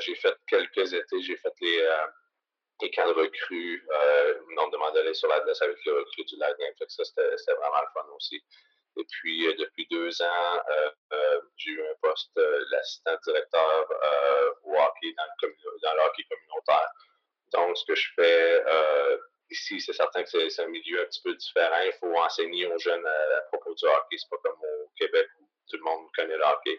j'ai fait quelques étés, j'ai fait les, les camps de recrues. on me demandait d'aller sur la glace avec les recrues du Lightning. ça, c'était vraiment le fun aussi. Et puis, depuis deux ans, j'ai eu un poste d'assistant directeur au hockey dans le, hockey communautaire. Donc, ce que je fais ici, c'est certain que c'est un milieu un petit peu différent. Il faut enseigner aux jeunes à, propos du hockey. C'est pas comme au Québec où tout le monde connaît le hockey.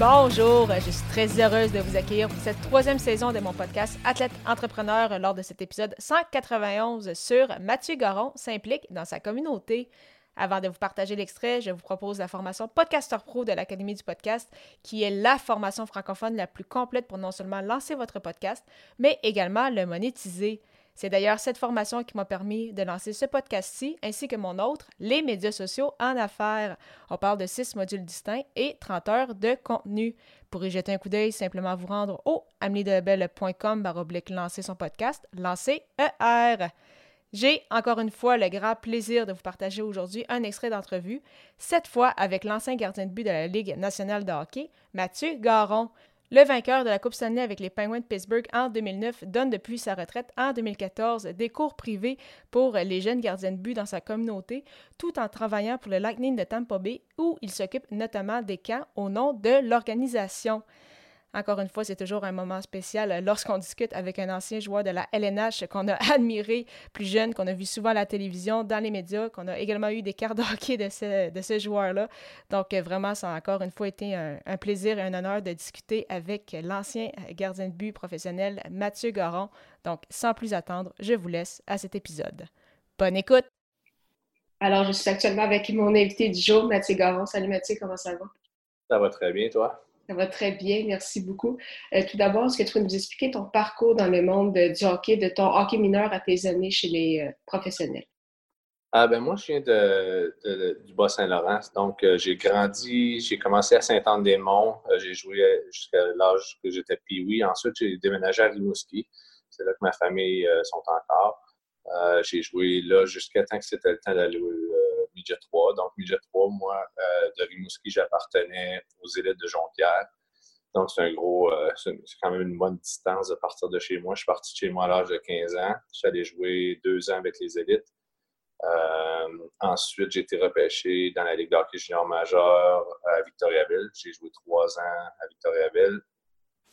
Bonjour, je suis très heureuse de vous accueillir pour cette troisième saison de mon podcast Athlète Entrepreneur lors de cet épisode 191 sur Mathieu Garon s'implique dans sa communauté. Avant de vous partager l'extrait, je vous propose la formation Podcaster Pro de l'Académie du podcast, qui est la formation francophone la plus complète pour non seulement lancer votre podcast, mais également le monétiser. C'est d'ailleurs cette formation qui m'a permis de lancer ce podcast-ci, ainsi que mon autre, les médias sociaux en affaires. On parle de six modules distincts et 30 heures de contenu. Pour y jeter un coup d'œil, simplement vous rendre au ameliedelebel.com baroblique lancer son podcast, lancer ER. J'ai encore une fois le grand plaisir de vous partager aujourd'hui un extrait d'entrevue, cette fois avec l'ancien gardien de but de la Ligue nationale de hockey, Mathieu Garon. Le vainqueur de la Coupe Stanley avec les Penguins de Pittsburgh en 2009 donne depuis sa retraite en 2014 des cours privés pour les jeunes gardiens de but dans sa communauté, tout en travaillant pour le Lightning de Tampa Bay où il s'occupe notamment des camps au nom de l'organisation. Encore une fois, c'est toujours un moment spécial euh, lorsqu'on discute avec un ancien joueur de la LNH qu'on a admiré plus jeune, qu'on a vu souvent à la télévision, dans les médias, qu'on a également eu des cartes de hockey de ce, de ce joueur-là. Donc, euh, vraiment, ça a encore une fois été un, plaisir et un honneur de discuter avec l'ancien gardien de but professionnel Mathieu Garon. Donc, sans plus attendre, je vous laisse à cet épisode. Bonne écoute! Alors, je suis actuellement avec mon invité du jour, Mathieu Garon. Salut Mathieu, comment ça va? Ça va très bien, toi? Ça va très bien, merci beaucoup. Euh, tout d'abord, est-ce que tu peux nous expliquer ton parcours dans le monde du hockey, de ton hockey mineur à tes années chez les euh, professionnels? Ah ben moi, je viens de, du Bas-Saint-Laurent. Donc, euh, j'ai grandi, j'ai commencé à Saint-Anne-des-Monts. j'ai joué jusqu'à l'âge que j'étais pee Ensuite, j'ai déménagé à Rimouski. C'est là que ma famille sont encore. j'ai joué là jusqu'à temps que c'était le temps d'aller Midget 3. Donc, Midget 3, moi, euh, de Rimouski, j'appartenais aux élites de Jonquière. Donc, c'est un gros, euh, c'est quand même une bonne distance de partir de chez moi. Je suis parti de chez moi à l'âge de 15 ans. Allé jouer deux ans avec les élites. Euh, ensuite, j'ai été repêché dans la Ligue d'hockey junior majeur à Victoriaville. J'ai joué trois ans à Victoriaville.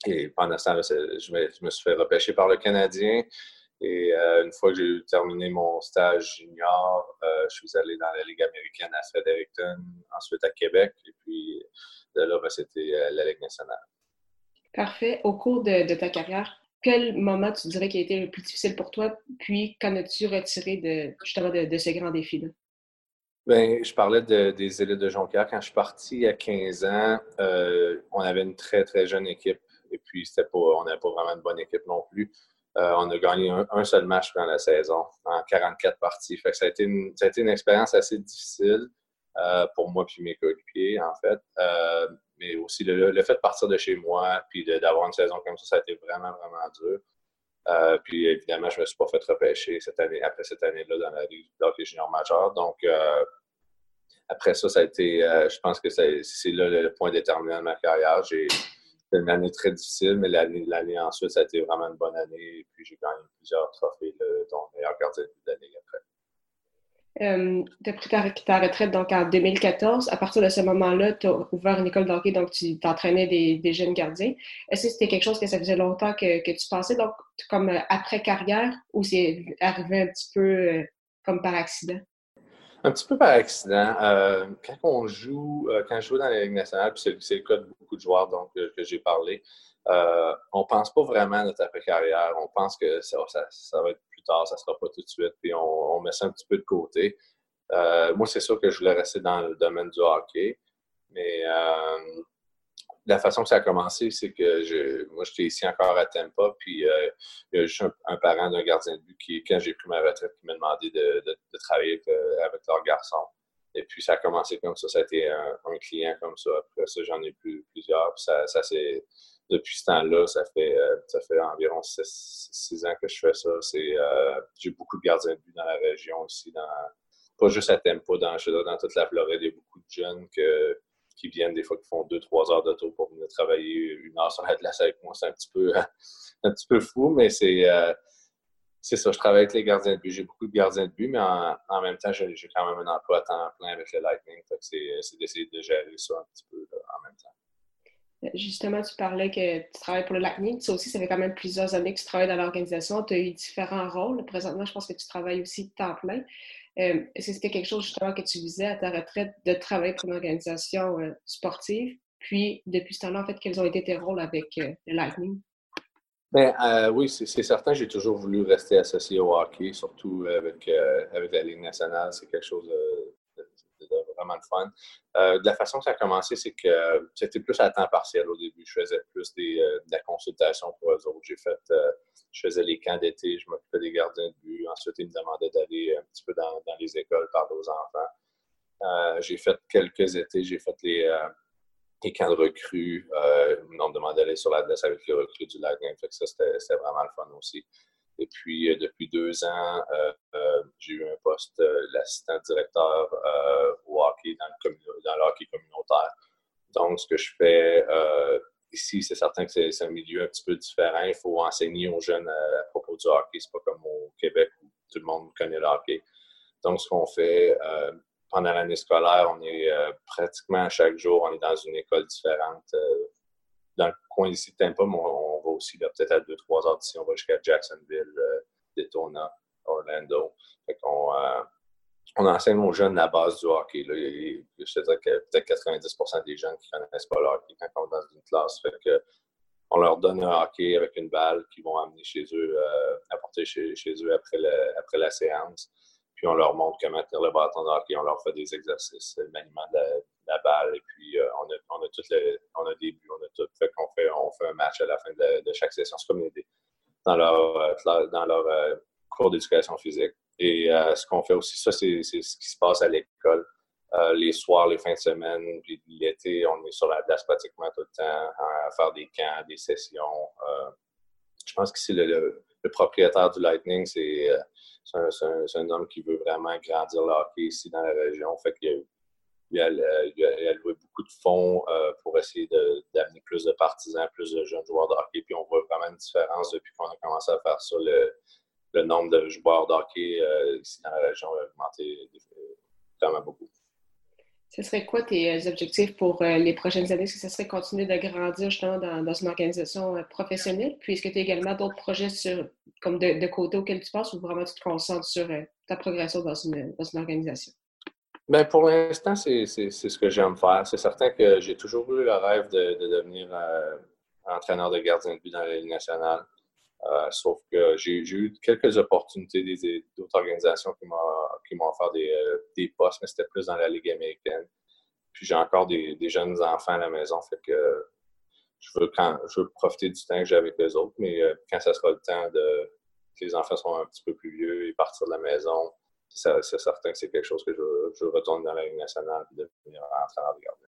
Et pendant ce temps-là, je me, suis fait repêcher par le Canadien. Et euh, une fois que j'ai terminé mon stage junior, euh, je suis allé dans la Ligue américaine à Fredericton, ensuite à Québec, et puis de là, ben, c'était euh, la Ligue nationale. Parfait. Au cours de, ta carrière, quel moment tu dirais qui a été le plus difficile pour toi, puis qu'en as-tu retiré de, justement de, ce grand défi-là? Bien, je parlais des élites de Jonquière. Quand je suis parti à 15 ans, on avait une très, très jeune équipe. Et puis, pas, on n'avait pas vraiment une bonne équipe non plus. Euh, on a gagné un, seul match pendant la saison en 44 parties. Fait ça, a été une, expérience assez difficile euh, pour moi et mes coéquipiers, en fait. Euh, mais aussi le, fait de partir de chez moi puis d'avoir une saison comme ça, ça a été vraiment, vraiment dur. puis évidemment, je ne me suis pas fait repêcher cette année, après cette année-là dans la Ligue d'hockey junior majeur. Donc, après ça, ça a été, je pense que c'est là le, point déterminant de ma carrière. C'était une année très difficile, mais l'année ensuite, ça a été vraiment une bonne année. Et puis, j'ai gagné plusieurs trophées, de ton meilleur gardien de l'année après. Euh, tu as pris ta, retraite donc en 2014. À partir de ce moment-là, tu as ouvert une école d'hockey, donc tu t'entraînais des, jeunes gardiens. Est-ce que c'était quelque chose que ça faisait longtemps que, tu pensais, donc comme euh, après-carrière, ou c'est arrivé un petit peu euh, comme par accident? Un petit peu par accident. Euh, quand on joue, euh, quand je joue dans la Ligue nationale, puis c'est le cas de beaucoup de joueurs euh, que j'ai parlé, on ne pense pas vraiment à notre après-carrière. On pense que ça, va être plus tard, ça ne sera pas tout de suite, puis on, met ça un petit peu de côté. moi, c'est sûr que je voulais rester dans le domaine du hockey, mais la façon que ça a commencé, c'est que je, moi, j'étais ici encore à Tampa, puis euh, il y a juste un, parent d'un gardien de but qui, quand j'ai pris ma retraite, qui m'a demandé de, travailler euh, avec, leur garçon. Et puis, ça a commencé comme ça. Ça a été un, client comme ça. Après ça, j'en ai plus plusieurs. Puis ça, ça c'est depuis ce temps-là, ça fait, euh, ça fait environ six, ans que je fais ça. C'est, j'ai beaucoup de gardiens de but dans la région aussi, dans, pas juste à Tampa, dans, dans toute la Floride. Il y a beaucoup de jeunes que qui viennent des fois qui font deux, trois heures d'auto pour venir travailler une heure sur la glace avec moi. C'est un petit peu, un petit peu fou, mais c'est, euh, ça. Je travaille avec les gardiens de but. J'ai beaucoup de gardiens de but, mais en, même temps, j'ai, quand même un emploi à temps plein avec le Lightning. c'est, d'essayer de gérer ça un petit peu en même temps. Justement, tu parlais que tu travailles pour le Lightning. Ça aussi, ça fait quand même plusieurs années que tu travailles dans l'organisation. Tu as eu différents rôles. Présentement, je pense que tu travailles aussi temps plein. Euh, est-ce que c'était quelque chose justement que tu visais à ta retraite de travailler pour une organisation euh, sportive? Puis, depuis ce temps-là, en fait, quels ont été tes rôles avec euh, le Lightning? Bien, oui, c'est certain, j'ai toujours voulu rester associé au hockey, surtout avec, avec la Ligue nationale. C'est quelque chose vraiment le fun. de la façon que ça a commencé, c'est que c'était plus à temps partiel au début. Je faisais plus des, de la consultation pour eux autres. J'ai fait je faisais les camps d'été, je m'occupais des gardiens de but. Ensuite, ils me demandaient d'aller un petit peu dans, les écoles parler aux enfants. Euh, j'ai fait quelques étés, j'ai fait les, euh, camps de recrues. Euh, on me demandait d'aller sur la glace avec les recrues du lac. ça, c'était vraiment le fun aussi. Et puis, depuis deux ans, j'ai eu un poste d'assistant directeur au hockey dans le, hockey communautaire. Donc, ce que je fais Ici, c'est certain que c'est un milieu un petit peu différent. Il faut enseigner aux jeunes euh, à, propos du hockey. C'est pas comme au Québec où tout le monde connaît le hockey. Donc, ce qu'on fait euh, pendant l'année scolaire, on est euh, pratiquement chaque jour, on est dans une école différente. dans le coin ici de Tampa, on, va aussi peut-être à 2-3 heures d'ici. On va jusqu'à Jacksonville, Daytona, Orlando. Qu'on on enseigne aux jeunes la base du hockey. Là. Je te dirais que peut-être 90 des jeunes qui ne connaissent pas le hockey quand on est dans une classe. On leur donne un hockey avec une balle qu'ils vont amener chez eux, euh, apporter chez, eux après, la séance. Puis on leur montre comment tenir le bâton de hockey. On leur fait des exercices, le maniement de la, balle. Et puis euh, on, a, on, a tout on a des buts, on a tout. Fait qu'on fait, on fait un match à la fin de, chaque session. C'est comme dans leur, euh, dans leur cours d'éducation physique. Et euh, ce qu'on fait aussi, ça, c'est ce qui se passe à l'école. Euh, les soirs, les fins de semaine, puis l'été, on est sur la place pratiquement tout le temps à faire des camps, des sessions. Euh, je pense que c'est le, propriétaire du Lightning, c'est un, un, homme qui veut vraiment grandir le hockey ici dans la région. Fait qu'il il a, il, a, loué beaucoup de fonds pour essayer d'amener plus de partisans, plus de jeunes joueurs de hockey. Puis on voit vraiment une différence depuis qu'on a commencé à faire ça. Le, le nombre de joueurs d'hockey euh, ici dans la région a augmenté vraiment beaucoup. Ce serait quoi tes euh, objectifs pour euh, les prochaines années? Est-ce que ce serait continuer de grandir justement dans, une organisation professionnelle? Puis est-ce que tu as également d'autres projets sur, comme de, côté auxquels tu penses ou vraiment tu te concentres sur ta progression dans une, organisation? Bien, pour l'instant, c'est ce que j'aime faire. C'est certain que j'ai toujours eu le rêve de, devenir entraîneur de gardien de but dans la Ligue nationale. Euh, sauf que j'ai eu quelques opportunités d'autres organisations qui m'ont offert des, euh, des, postes, mais c'était plus dans la Ligue américaine. Puis j'ai encore des, jeunes enfants à la maison, fait que je veux, quand, je veux profiter du temps que j'ai avec les autres, mais euh, quand ça sera le temps de que les enfants soient un petit peu plus vieux et partir de la maison, c'est certain que c'est quelque chose que je, je retourne dans la Ligue nationale et devenir entraîneur de gardien.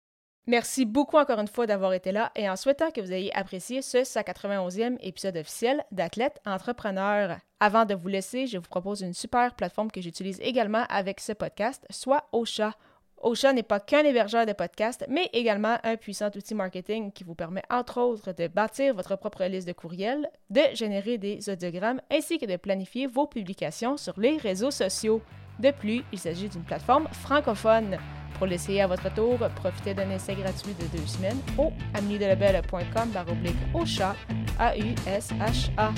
Merci beaucoup encore une fois d'avoir été là et en souhaitant que vous ayez apprécié ce 191e épisode officiel d'Athlète Entrepreneur. Avant de vous laisser, je vous propose une super plateforme que j'utilise également avec ce podcast, soit Ocha. Ocha n'est pas qu'un hébergeur de podcasts, mais également un puissant outil marketing qui vous permet entre autres de bâtir votre propre liste de courriels, de générer des audiogrammes ainsi que de planifier vos publications sur les réseaux sociaux. De plus, il s'agit d'une plateforme francophone. Pour l'essayer à votre tour, profitez d'un essai gratuit de deux semaines au amnidelabel.com baroblique au chat, A-U-S-H-A.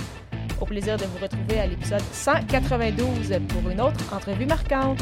Au plaisir de vous retrouver à l'épisode 192 pour une autre entrevue marquante.